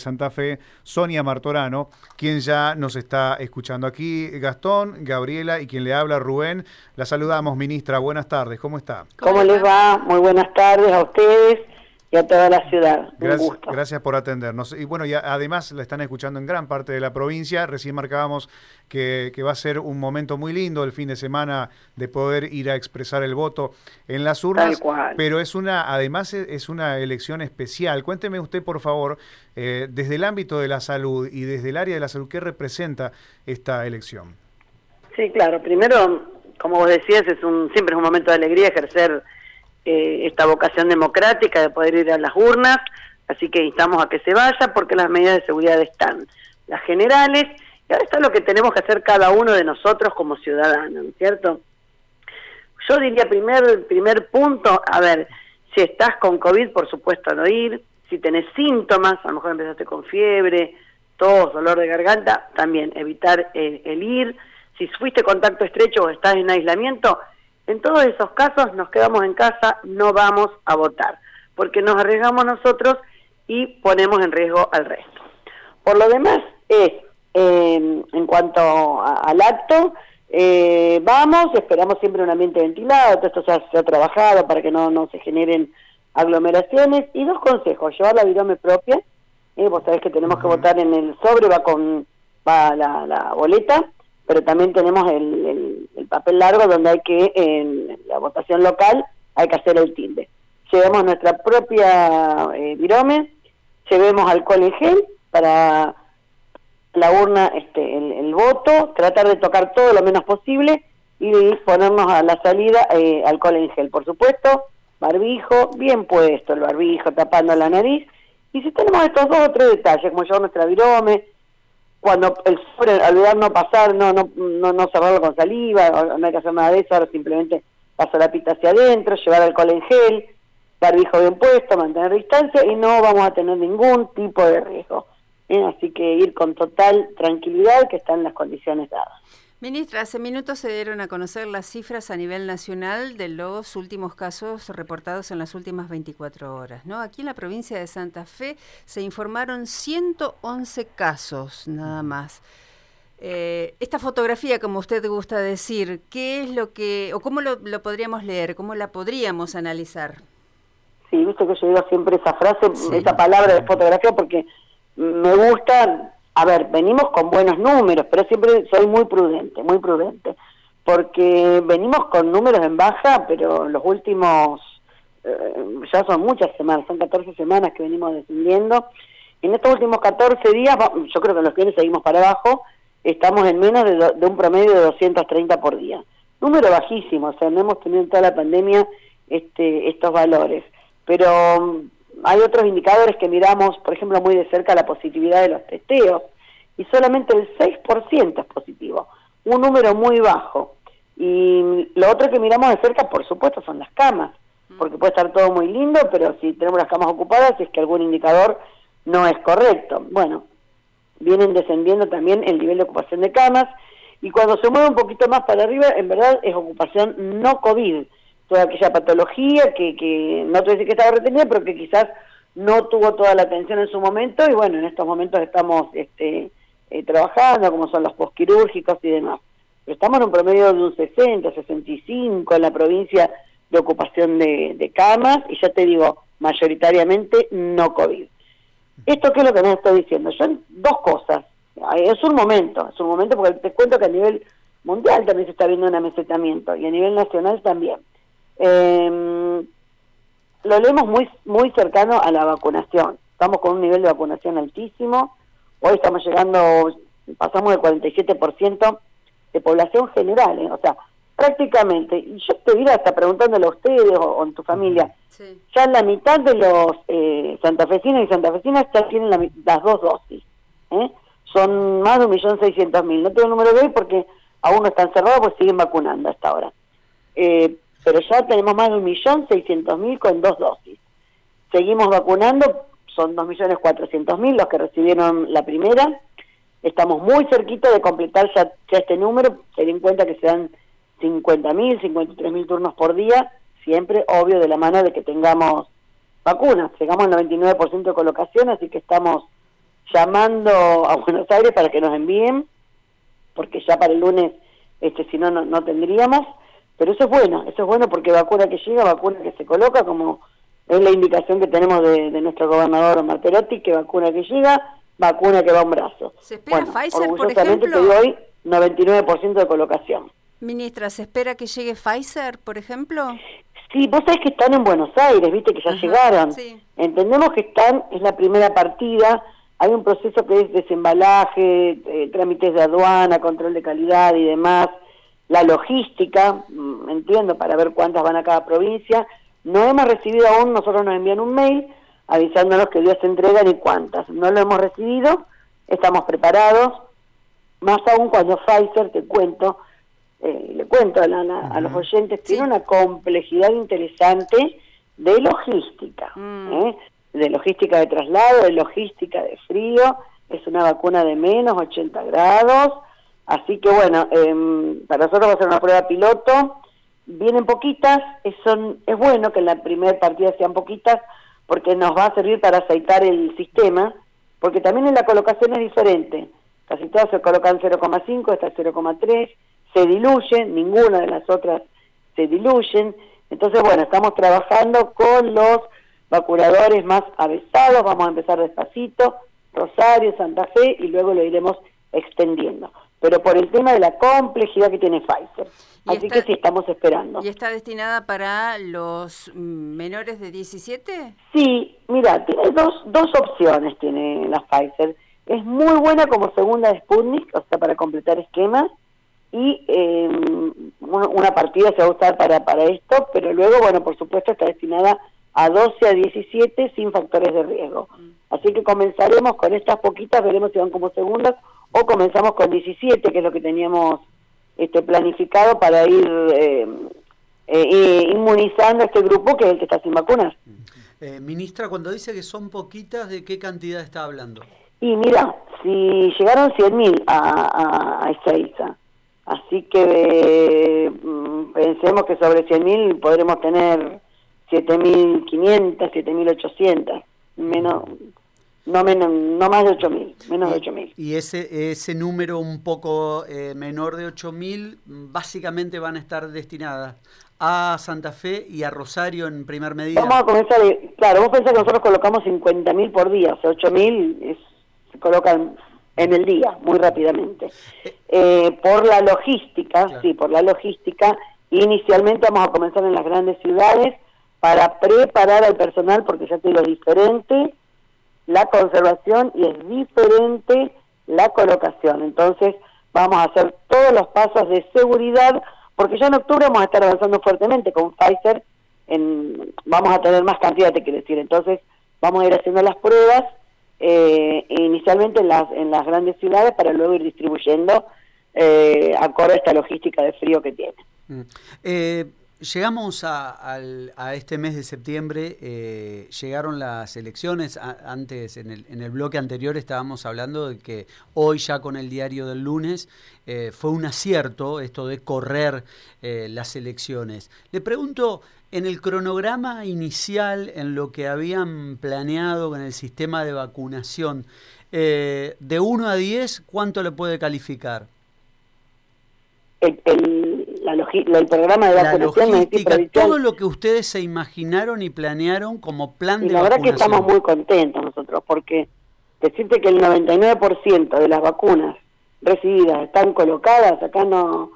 Santa Fe, Sonia Martorano, quien ya nos está escuchando aquí. Gastón, Gabriela y quien le habla, Rubén. La saludamos, ministra. Buenas tardes, ¿cómo está? ¿Cómo les va? Muy buenas tardes a ustedes y a toda la ciudad. Gracias, gracias por atendernos. Y bueno, y además la están escuchando en gran parte de la provincia. Recién marcábamos que, va a ser un momento muy lindo el fin de semana de poder ir a expresar el voto en las urnas. Pero es una, además es una elección especial. Cuénteme usted, por favor, eh, desde el ámbito de la salud y desde el área de la salud, ¿qué representa esta elección? Sí, claro. Primero, como vos decías, es un, siempre es un momento de alegría ejercer eh, esta vocación democrática de poder ir a las urnas, así que instamos a que se vaya porque las medidas de seguridad están, las generales, y ahora está lo que tenemos que hacer cada uno de nosotros como ciudadanos, ¿cierto? Yo diría primer, primer punto, a ver, si estás con COVID, por supuesto no ir, si tenés síntomas, a lo mejor empezaste con fiebre, tos, dolor de garganta, también evitar eh, el ir, si fuiste contacto estrecho o estás en aislamiento, en todos esos casos nos quedamos en casa, no vamos a votar, porque nos arriesgamos nosotros y ponemos en riesgo al resto. Por lo demás, es em, en cuanto al acto, eh, vamos, esperamos siempre un ambiente ventilado, todo esto se ha, trabajado para que no, no se generen aglomeraciones. Y dos consejos, llevar la virome propia, eh, vos sabés que tenemos que votar en el sobre, va con va la, la boleta, pero también tenemos el, papel largo donde hay que, en la votación local, hay que hacer el tilde. Llevemos nuestra propia eh, virome, llevemos alcohol en gel para la urna, este, el, voto, tratar de tocar todo lo menos posible y ponernos a la salida eh, alcohol en gel, por supuesto, barbijo, bien puesto el barbijo, tapando la nariz. Y si tenemos estos dos o tres detalles, como llevar nuestra virome, cuando el sobre, olvidar no pasar, no, no, no, no cerrarlo con saliva, no hay que hacer nada de eso, ahora simplemente pasar la pita hacia adentro, llevar alcohol en gel, barbijo bien puesto, mantener distancia y no vamos a tener ningún tipo de riesgo. ¿eh? Así que ir con total tranquilidad que están las condiciones dadas. Ministra, hace minutos se dieron a conocer las cifras a nivel nacional de los últimos casos reportados en las últimas 24 horas. ¿no? Aquí en la provincia de Santa Fe se informaron 111 casos nada más. Eh, esta fotografía, como usted gusta decir, ¿qué es lo que, o cómo lo, podríamos leer, cómo la podríamos analizar? Sí, viste que yo digo siempre esa frase, esa palabra de fotografía, porque me gusta a ver, venimos con buenos números, pero siempre soy muy prudente, muy prudente, porque venimos con números en baja, pero los últimos, eh, ya son muchas semanas, son 14 semanas que venimos descendiendo. En estos últimos 14 días, yo creo que los bienes seguimos para abajo, estamos en menos de, un promedio de 230 por día. Número bajísimo, o sea, no hemos tenido en toda la pandemia este, estos valores. Pero hay otros indicadores que miramos, por ejemplo, muy de cerca la positividad de los testeos, y solamente el 6% es positivo, un número muy bajo. Y lo otro que miramos de cerca, por supuesto, son las camas, porque puede estar todo muy lindo, pero si tenemos las camas ocupadas es que algún indicador no es correcto. Bueno, vienen descendiendo también el nivel de ocupación de camas, y cuando se mueve un poquito más para arriba, en verdad es ocupación no COVID, toda aquella patología que, que no te decir que estaba retenida, pero que quizás no tuvo toda la atención en su momento y bueno, en estos momentos estamos este, eh, trabajando, como son los posquirúrgicos y demás. Pero estamos en un promedio de un 60, 65 en la provincia de ocupación de, de camas y ya te digo, mayoritariamente no COVID. ¿Esto qué es lo que nos estoy diciendo? Yo dos cosas. Es un momento, es un momento porque te cuento que a nivel mundial también se está viendo un amesetamiento y a nivel nacional también. Eh, lo leemos muy, muy cercano a la vacunación. Estamos con un nivel de vacunación altísimo. Hoy estamos llegando, pasamos del 47% de población general, ¿eh? o sea, prácticamente, y yo te diría hasta preguntándole a ustedes o, en tu familia, ya la mitad de los eh, santafesinos y santafesinas ya tienen las dos dosis. ¿eh? Son más de un millón seiscientos mil. No tengo el número de hoy porque aún no están cerrados, pues siguen vacunando hasta ahora. Eh, pero ya tenemos más de un millón seiscientos mil con dos dosis. Seguimos vacunando, son dos millones cuatrocientos mil los que recibieron la primera. Estamos muy cerquita de completar ya, este número, ten en cuenta que se dan 50 mil, 53 mil turnos por día, siempre obvio de la mano de que tengamos vacunas. Llegamos al 99% de colocación, así que estamos llamando a Buenos Aires para que nos envíen, porque ya para el lunes, este, si no, no tendríamos. Pero eso es bueno, eso es bueno porque vacuna que llega, vacuna que se coloca, como es la indicación que tenemos de, nuestro gobernador Marterotti, que vacuna que llega, vacuna que va a un brazo. ¿Se espera Pfizer, por ejemplo? te hoy 99% de colocación. Ministra, ¿se espera que llegue Pfizer, por ejemplo? Sí, vos sabés que están en Buenos Aires, viste que ya llegaron. Entendemos que están, es la primera partida, hay un proceso que es desembalaje, eh, trámites de aduana, control de calidad y demás la logística, mm, entiendo, para ver cuántas van a cada provincia. No hemos recibido aún, nosotros nos envían un mail avisándonos que días se entregan y cuántas. No lo hemos recibido, estamos preparados, más aún cuando Pfizer, te cuento, eh, le cuento a, los oyentes, tiene una complejidad interesante de logística, mm. ¿eh? de logística de traslado, de logística de frío, es una vacuna de menos 80 grados, Así que bueno, em, para nosotros va a ser una prueba piloto. Vienen poquitas, es, son, es bueno que en la primera partida sean poquitas porque nos va a servir para aceitar el sistema, porque también en la colocación es diferente. Casi todas se colocan 0,5, esta 0,3, se diluyen, ninguna de las otras se diluyen. Entonces, bueno, estamos trabajando con los vaculadores más avesados, vamos a empezar despacito, Rosario, Santa Fe, y luego lo iremos extendiendo pero por el tema de la complejidad que tiene Pfizer. Así que sí, estamos esperando. ¿Y está destinada para los menores de 17? Sí, mira, tiene dos, dos opciones, tiene la Pfizer. Es muy buena como segunda de Sputnik, o sea, para completar esquemas, y eh, una partida se va a usar para, para esto, pero luego, bueno, por supuesto está destinada a 12 a 17 sin factores de riesgo. Mm. Así que comenzaremos con estas poquitas, veremos si van como segundas o comenzamos con 17, que es lo que teníamos este, planificado para ir eh, eh, inmunizando a este grupo que es el que está sin vacunas. Eh, ministra, cuando dice que son poquitas, ¿de qué cantidad está hablando? Y mira, si llegaron 100.000 a, a, a Ezeiza, así que mm, pensemos que sobre 100.000 podremos tener 7.500, 7.800, menos no menos no más de 8000 menos de 8000 y ese ese número un poco eh, menor de 8000 básicamente van a estar destinadas a Santa Fe y a Rosario en primer medida. Vamos a comenzar claro vos pensás que nosotros colocamos 50.000 por día o sea 8000 se colocan en el día muy rápidamente. Eh. Eh, por la logística sí por la logística inicialmente vamos a comenzar en las grandes ciudades para preparar al personal porque ya te digo diferente la conservación y es diferente la colocación. Entonces vamos a hacer todos los pasos de seguridad porque ya en octubre vamos a estar avanzando fuertemente con Pfizer, en, vamos a tener más cantidad, te quiero decir. Entonces vamos a ir haciendo las pruebas eh, inicialmente en las, en las grandes ciudades para luego ir distribuyendo eh, acorde a esta logística de frío que tiene. Mm. Eh, Llegamos a, este mes de septiembre, eh, llegaron las elecciones, antes en el, bloque anterior estábamos hablando de que hoy ya con el diario del lunes eh, fue un acierto esto de correr eh, las elecciones. Le pregunto, en el cronograma inicial, en lo que habían planeado con el sistema de vacunación, de 1 a 10, ¿cuánto le puede calificar? El programa de vacunación. todo lo que ustedes se imaginaron y planearon como plan de la vacunación. La verdad que estamos muy contentos nosotros, porque decirte que el 99% de las vacunas recibidas están colocadas, acá no,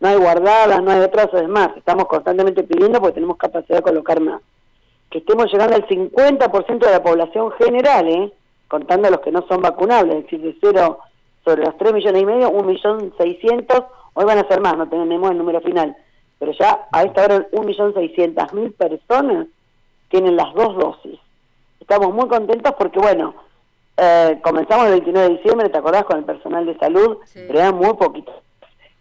no hay guardadas, no hay retrasos, es más, estamos constantemente pidiendo porque tenemos capacidad de colocar más. Que estemos llegando al 50% de la población general, ¿eh? contando a los que no son vacunables, es decir, de cero sobre los 3 millones y medio, 1 millón 600 Hoy van a ser más, no tenemos el número final, pero ya a esta hora 1.600.000 personas tienen las dos dosis. Estamos muy contentos porque, bueno, eh, comenzamos el 29 de diciembre, ¿te acordás? Con el personal de salud, pero eran muy poquitos.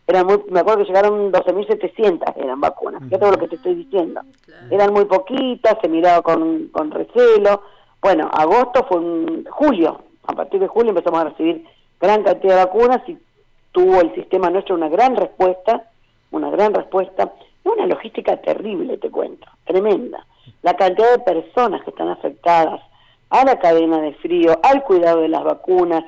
Eran muy, me acuerdo que llegaron 12.700 eran vacunas, fíjate todo lo que te estoy diciendo. Eran muy poquitas, se miraba con, con recelo. Bueno, agosto fue un julio, a partir de julio empezamos a recibir gran cantidad de vacunas y tuvo el sistema nuestro una gran respuesta, una gran respuesta, una logística terrible, te cuento, tremenda. La cantidad de personas que están afectadas a la cadena de frío, al cuidado de las vacunas,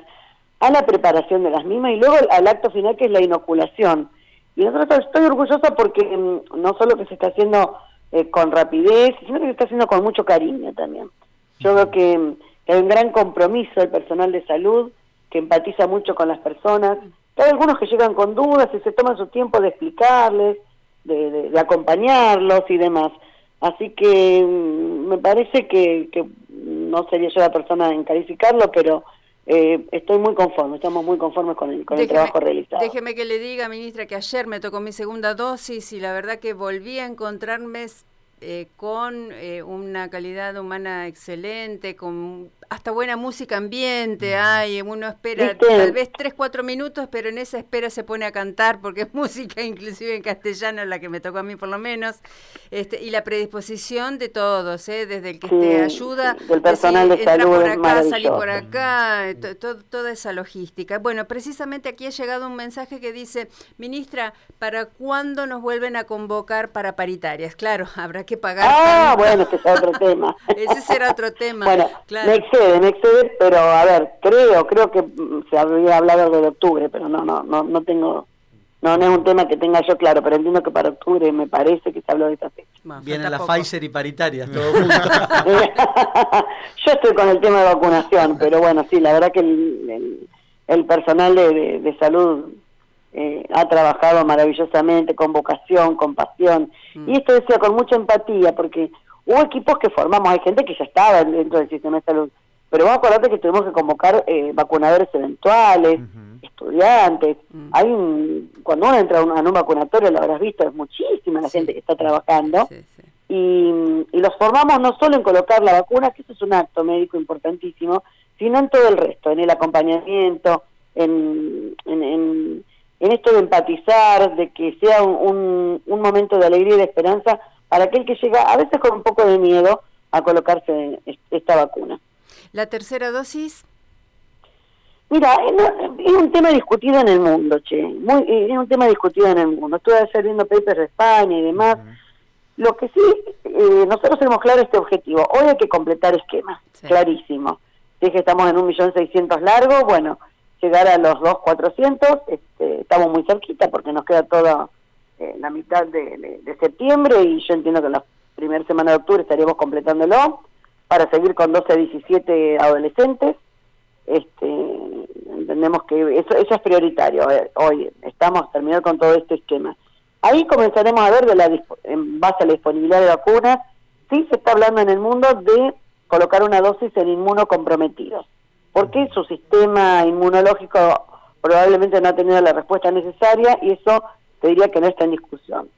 a la preparación de las mismas y luego al acto final que es la inoculación. Y nosotros estoy orgullosa porque mm, no solo que se está haciendo eh, con rapidez, sino que se está haciendo con mucho cariño también. Yo veo que, mm, que hay un gran compromiso del personal de salud, que empatiza mucho con las personas. Hay algunos que llegan con dudas y se toman su tiempo de explicarles, de, acompañarlos y demás. Así que mm, me parece que, que no sería yo la persona en calificarlo, pero eh, estoy muy conforme, estamos muy conformes con el, con el trabajo realizado. Déjeme que le diga, ministra, que ayer me tocó mi segunda dosis y la verdad que volví a encontrarme eh, con eh, una calidad humana excelente, con hasta buena música ambiente hay, uno espera tal vez tres, cuatro minutos, pero en esa espera se pone a cantar porque es música inclusive en castellano, la que me tocó a mí por lo menos, este, y la predisposición de todos, ¿eh? desde el que te ayuda, del personal de salud por acá, salir por acá, toda esa logística. Bueno, precisamente aquí ha llegado un mensaje que dice, ministra, ¿para cuándo nos vuelven a convocar para paritarias? Claro, habrá que pagar. Ah, bueno, ese es otro tema. ese será otro tema. Bueno, claro me excede, pero a ver, creo, creo que se había hablado de octubre, pero no, no, no, no tengo, no, no es un tema que tenga yo claro, pero entiendo que para octubre me parece que se habló de esa fecha. Viene la Pfizer y paritarias, todo yo estoy con el tema de vacunación, pero bueno, sí, la verdad que el, el, personal de, de, salud eh, ha trabajado maravillosamente, con vocación, con pasión, mm. y esto decía con mucha empatía, porque hubo equipos que formamos, hay gente que ya estaba dentro del sistema de salud, pero vamos a acordarte que tuvimos que convocar eh, vacunadores eventuales, estudiantes. Mm. Hay un, cuando uno entra a un, vacunatorio, lo habrás visto, es muchísima la gente que está trabajando. y, los formamos no solo en colocar la vacuna, que eso es un acto médico importantísimo, sino en todo el resto, en el acompañamiento, en, en, esto de empatizar, de que sea un, un momento de alegría y de esperanza para aquel que llega a veces con un poco de miedo a colocarse esta vacuna. ¿La tercera dosis? Mira, es un tema discutido en el mundo, che. Muy, es un tema discutido en el mundo. Estuve ayer viendo papers de España y demás. Lo que sí, eh, nosotros tenemos claro este objetivo. Hoy hay que completar esquemas, clarísimo. Si es que estamos en un millón seiscientos largo, bueno, llegar a los dos cuatrocientos, este, estamos muy cerquita porque nos queda toda eh, la mitad de, de, septiembre y yo entiendo que en la primera semana de octubre estaríamos completándolo para seguir con 12 a 17 adolescentes. Este, entendemos que eso, eso es prioritario. hoy estamos terminando con todo este esquema. Ahí comenzaremos a ver, de la, en base a la disponibilidad de vacunas, sí se está hablando en el mundo de colocar una dosis en inmunocomprometidos, porque su sistema inmunológico probablemente no ha tenido la respuesta necesaria y eso te diría que no está en discusión.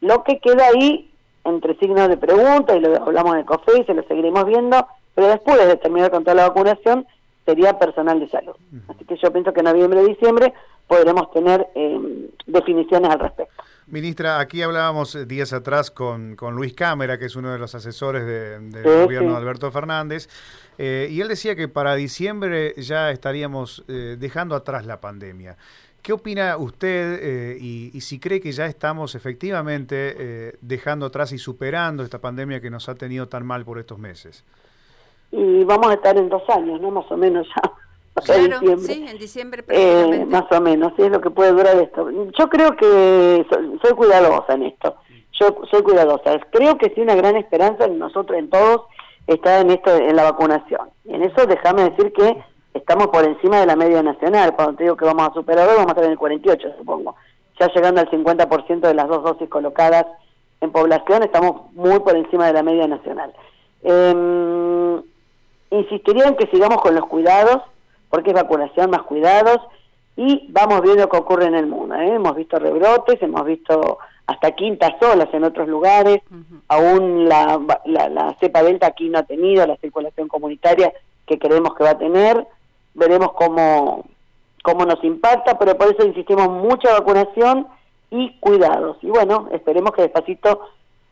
Lo que queda ahí entre signos de pregunta, y lo hablamos de COFE y se lo seguiremos viendo, pero después de terminar con toda la vacunación, sería personal de salud. Así que yo pienso que en noviembre diciembre podremos tener eh, definiciones al respecto. Ministra, aquí hablábamos eh, días atrás con, con Luis Cámara, que es uno de los asesores del gobierno de Alberto Fernández, eh, y él decía que para diciembre ya estaríamos dejando atrás la pandemia. ¿Qué opina usted eh, y, si cree que ya estamos efectivamente eh, dejando atrás y superando esta pandemia que nos ha tenido tan mal por estos meses? Y vamos a estar en dos años, ¿no? Más o menos ya. Claro, sí, en diciembre eh, más o menos, sí es lo que puede durar esto. Yo creo que soy, cuidadosa en esto. Yo soy cuidadosa. Creo que sí una gran esperanza en nosotros, en todos, está en esto, en la vacunación. Y en eso déjame decir que estamos por encima de la media nacional. Cuando te digo que vamos a superar vamos a estar en el 48, supongo. Ya llegando al 50% de las dos dosis colocadas en población, estamos muy por encima de la media nacional. Eh, insistiría en que sigamos con los cuidados, porque es vacunación más cuidados, y vamos viendo que ocurre en el mundo. ¿eh? Hemos visto rebrotes, hemos visto hasta quintas olas en otros lugares, aún la, la, la cepa delta aquí no ha tenido la circulación comunitaria que creemos que va a tener veremos cómo, cómo nos impacta, pero por eso insistimos mucha vacunación y cuidados. Y bueno, esperemos que despacito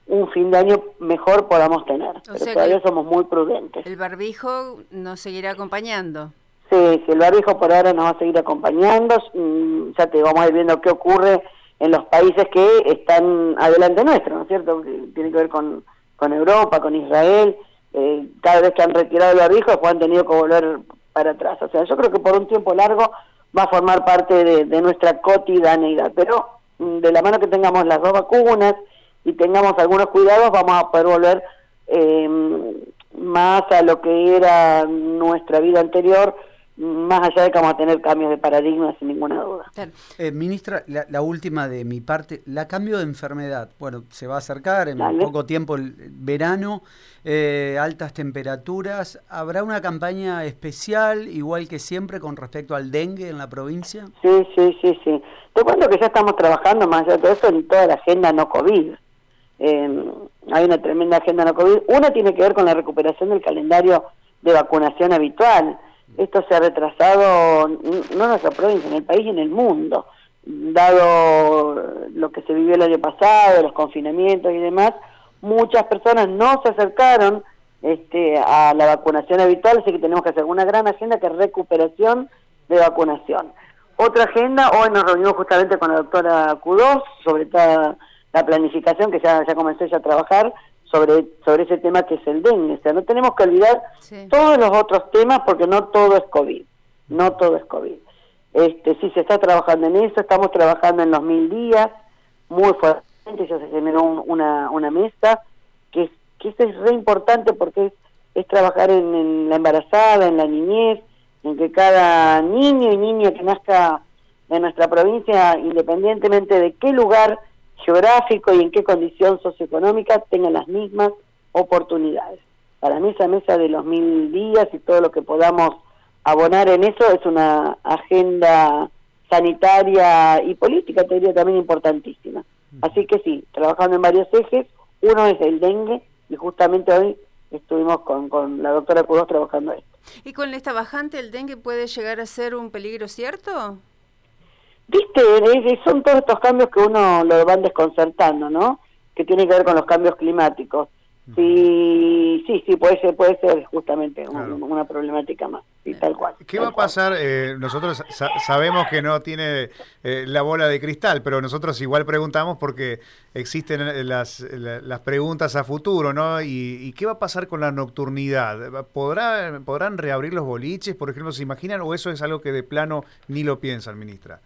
un fin de año mejor podamos tener. pero todavía somos muy prudentes. ¿El barbijo nos seguirá acompañando? Sí, sí, el barbijo por ahora nos va a seguir acompañando. Mm, ya te vamos a ir viendo qué ocurre en los países que están adelante nuestro, ¿no es cierto? Tiene que ver con, con Europa, con Israel eh, cada vez que han retirado los hijos pues han tenido que volver para atrás. O sea, yo creo que por un tiempo largo va a formar parte de, nuestra cotidianeidad, pero mm, de la mano que tengamos las dos vacunas y tengamos algunos cuidados, vamos a poder volver eh, más a lo que era nuestra vida anterior, más allá de que vamos a tener cambios de paradigma sin ninguna duda. Eh, ministra, la, última de mi parte, la cambio de enfermedad. Bueno, se va a acercar en poco tiempo el verano, eh, altas temperaturas. ¿Habrá una campaña especial, igual que siempre, con respecto al dengue en la provincia? Sí, sí, sí, sí. Te cuento que ya estamos trabajando más allá de todo eso en toda la agenda no COVID. Eh, hay una tremenda agenda no COVID. Una tiene que ver con la recuperación del calendario de vacunación habitual esto se ha retrasado, no en nuestra provincia, en el país y en el mundo, dado lo que se vivió el año pasado, los confinamientos y demás, muchas personas no se acercaron este, a la vacunación habitual, así que tenemos que hacer una gran agenda que es recuperación de vacunación. Otra agenda, hoy nos reunimos justamente con la doctora Q2 sobre toda la planificación que ya, ya comencé ya a trabajar, sobre, sobre ese tema que es el dengue. O sea, no tenemos que olvidar todos los otros temas porque no todo es COVID. No todo es COVID. Este, sí, se está trabajando en eso, estamos trabajando en los mil días, muy fuertemente, ya se generó una, una mesa, que, que eso es re importante porque es, es trabajar en, en, la embarazada, en la niñez, en que cada niño y niña que nazca en nuestra provincia, independientemente de qué lugar geográfico y en qué condición socioeconómica tengan las mismas oportunidades. Para mí esa mesa de los mil días y todo lo que podamos abonar en eso es una agenda sanitaria y política, te diría también importantísima. Así que sí, trabajando en varios ejes, uno es el dengue y justamente hoy estuvimos con, con la doctora Cudos trabajando esto. ¿Y con esta bajante el dengue puede llegar a ser un peligro cierto? Viste, son todos estos cambios que uno lo van desconcertando, ¿no? Que tienen que ver con los cambios climáticos. Sí, sí, sí, puede ser, puede ser justamente una problemática más, y tal cual. ¿Qué va a pasar? Eh, nosotros sabemos que no tiene eh, la bola de cristal, pero nosotros igual preguntamos porque existen eh, las, las preguntas a futuro, ¿no? Y, y, qué va a pasar con la nocturnidad? ¿Podrá, ¿Podrán reabrir los boliches, por ejemplo, se imaginan, o eso es algo que de plano ni lo piensan, ministra?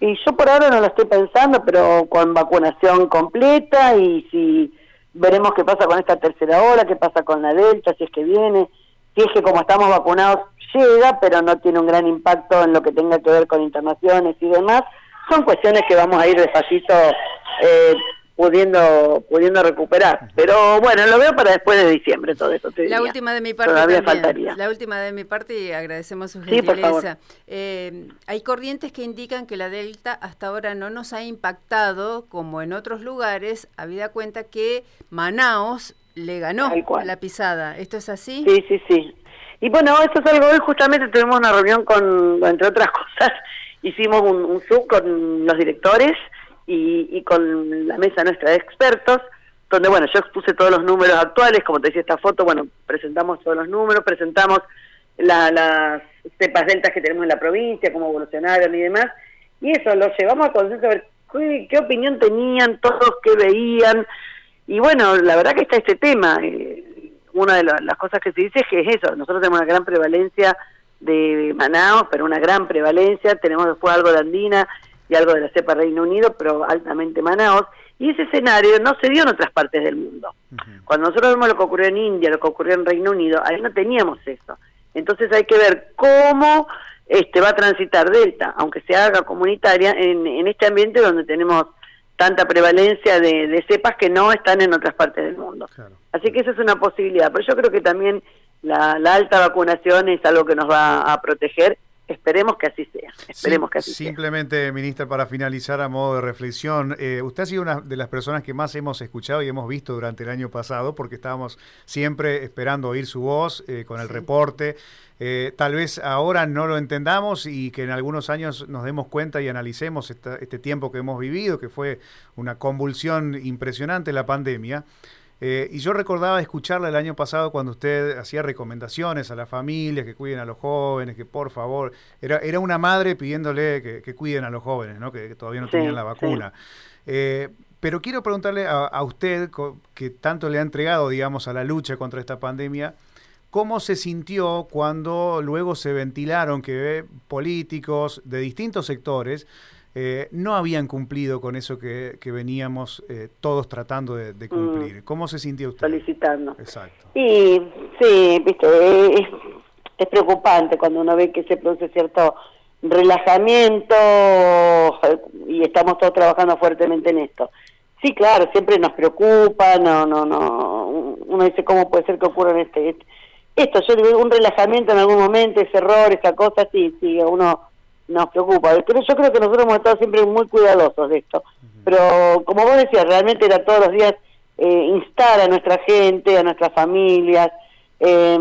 Y yo por ahora no lo estoy pensando, pero con vacunación completa y si veremos qué pasa con esta tercera ola, qué pasa con la delta, si es que viene, si es que como estamos vacunados llega, pero no tiene un gran impacto en lo que tenga que ver con internaciones y demás, son cuestiones que vamos a ir despacito eh, pudiendo pudiendo recuperar. Pero bueno, lo veo para después de diciembre todo eso. la última de mi parte Todavía faltaría. La última de mi parte y agradecemos su gentileza. Eh, hay corrientes que indican que la Delta hasta ahora no nos ha impactado como en otros lugares, habida cuenta que Manaos le ganó la pisada. ¿Esto es así? Sí, sí, sí. Y bueno, eso es algo, hoy justamente tuvimos una reunión con, entre otras cosas, hicimos un, un Zoom con los directores y, con la mesa nuestra de expertos, donde, bueno, yo expuse todos los números actuales, como te decía esta foto, bueno, presentamos todos los números, presentamos las cepas deltas que tenemos en la provincia, cómo evolucionaron y demás, y eso, lo llevamos a consenso a ver qué, opinión tenían todos, qué veían, y bueno, la verdad que está este tema, eh, una de las cosas que se dice es que es eso, nosotros tenemos una gran prevalencia de Manaus, pero una gran prevalencia, tenemos después algo de Andina, y algo de la cepa Reino Unido, pero altamente Manaos, y ese escenario no se dio en otras partes del mundo. Cuando nosotros vemos lo que ocurrió en India, lo que ocurrió en Reino Unido, ahí no teníamos eso. Entonces hay que ver cómo este va a transitar Delta, aunque se haga comunitaria, en, en este ambiente donde tenemos tanta prevalencia de, cepas que no están en otras partes del mundo. Así que esa es una posibilidad, pero yo creo que también la, la alta vacunación es algo que nos va a proteger Esperemos que así sea. Esperemos que así simplemente, ministra, para finalizar a modo de reflexión, eh, usted ha sido una de las personas que más hemos escuchado y hemos visto durante el año pasado, porque estábamos siempre esperando oír su voz eh, con el reporte. Eh, tal vez ahora no lo entendamos y que en algunos años nos demos cuenta y analicemos este tiempo que hemos vivido, que fue una convulsión impresionante la pandemia. Eh, y yo recordaba escucharla el año pasado cuando usted hacía recomendaciones a las familias que cuiden a los jóvenes, que por favor, era, era una madre pidiéndole que, cuiden a los jóvenes, ¿no? que, todavía no tenían la vacuna. Eh, Pero quiero preguntarle a, usted, que tanto le ha entregado, digamos, a la lucha contra esta pandemia, ¿cómo se sintió cuando luego se ventilaron que políticos de distintos sectores eh, no habían cumplido con eso que, veníamos eh, todos tratando de, mm. cumplir? ¿Cómo se sintió usted? Solicitando. Exacto. Y sí, viste, es, es preocupante cuando uno ve que se produce cierto relajamiento y estamos todos trabajando fuertemente en esto. Sí, claro, siempre nos preocupa, no, no, no, uno dice cómo puede ser que ocurra en este, esto, yo digo, un relajamiento en algún momento, ese error, esa cosa, sí, sí, uno nos preocupa. Pero yo creo que nosotros hemos estado siempre muy cuidadosos de esto. Pero como vos decías, realmente era todos los días eh, instar a nuestra gente, a nuestras familias, eh,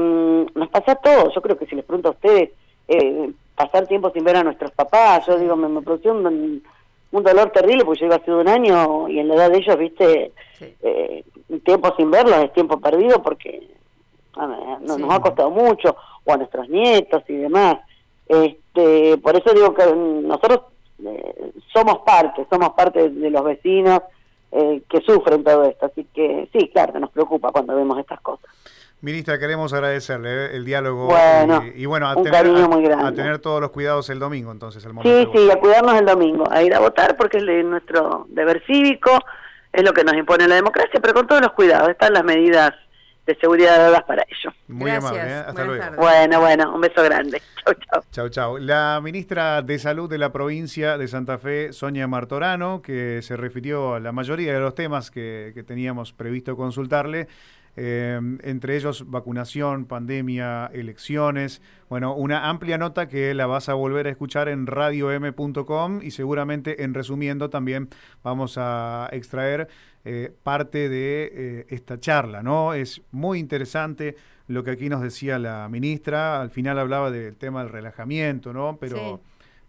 nos pasa todo. Yo creo que si les pregunto a ustedes, eh, pasar tiempo sin ver a nuestros papás, yo digo, me, me produció un, dolor terrible porque yo iba hace un año y en la edad de ellos, viste, eh, tiempo sin verlos es tiempo perdido porque nos ha costado mucho, o a nuestros nietos y demás. Este, por eso digo que nosotros eh, somos parte, somos parte de los vecinos eh, que sufren todo esto, así que sí, claro nos preocupa cuando vemos estas cosas. Ministra, queremos agradecerle eh, el diálogo bueno, y, bueno, a un tener, cariño muy grande. a tener todos los cuidados el domingo, entonces. El sí, sí, a cuidarnos el domingo, a ir a votar porque es nuestro deber cívico, es lo que nos impone la democracia, pero con todos los cuidados, están las medidas de seguridad dadas para ello. Muy amable, ¿eh? hasta luego. Bueno, bueno, un beso grande. Chau, chau. Chau, chau. La ministra de Salud de la provincia de Santa Fe, Sonia Martorano, que se refirió a la mayoría de los temas que, que teníamos previsto consultarle, eh, entre ellos vacunación, pandemia, elecciones. Bueno, una amplia nota que la vas a volver a escuchar en radiom.com y seguramente en resumiendo también vamos a extraer eh, parte de eh, esta charla, ¿no? Es muy interesante lo que aquí nos decía la ministra, al final hablaba del tema del relajamiento, ¿no? Pero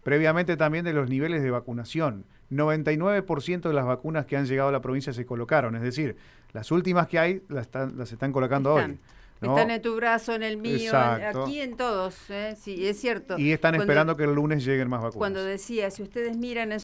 previamente también de los niveles de vacunación. 99% de las vacunas que han llegado a la provincia se colocaron, es decir, las últimas que hay las, están, las están colocando hoy. Están en tu brazo, en el mío, aquí en todos, ¿eh? sí, es cierto. Y están esperando que el lunes lleguen más vacunas. Cuando decía, si ustedes miran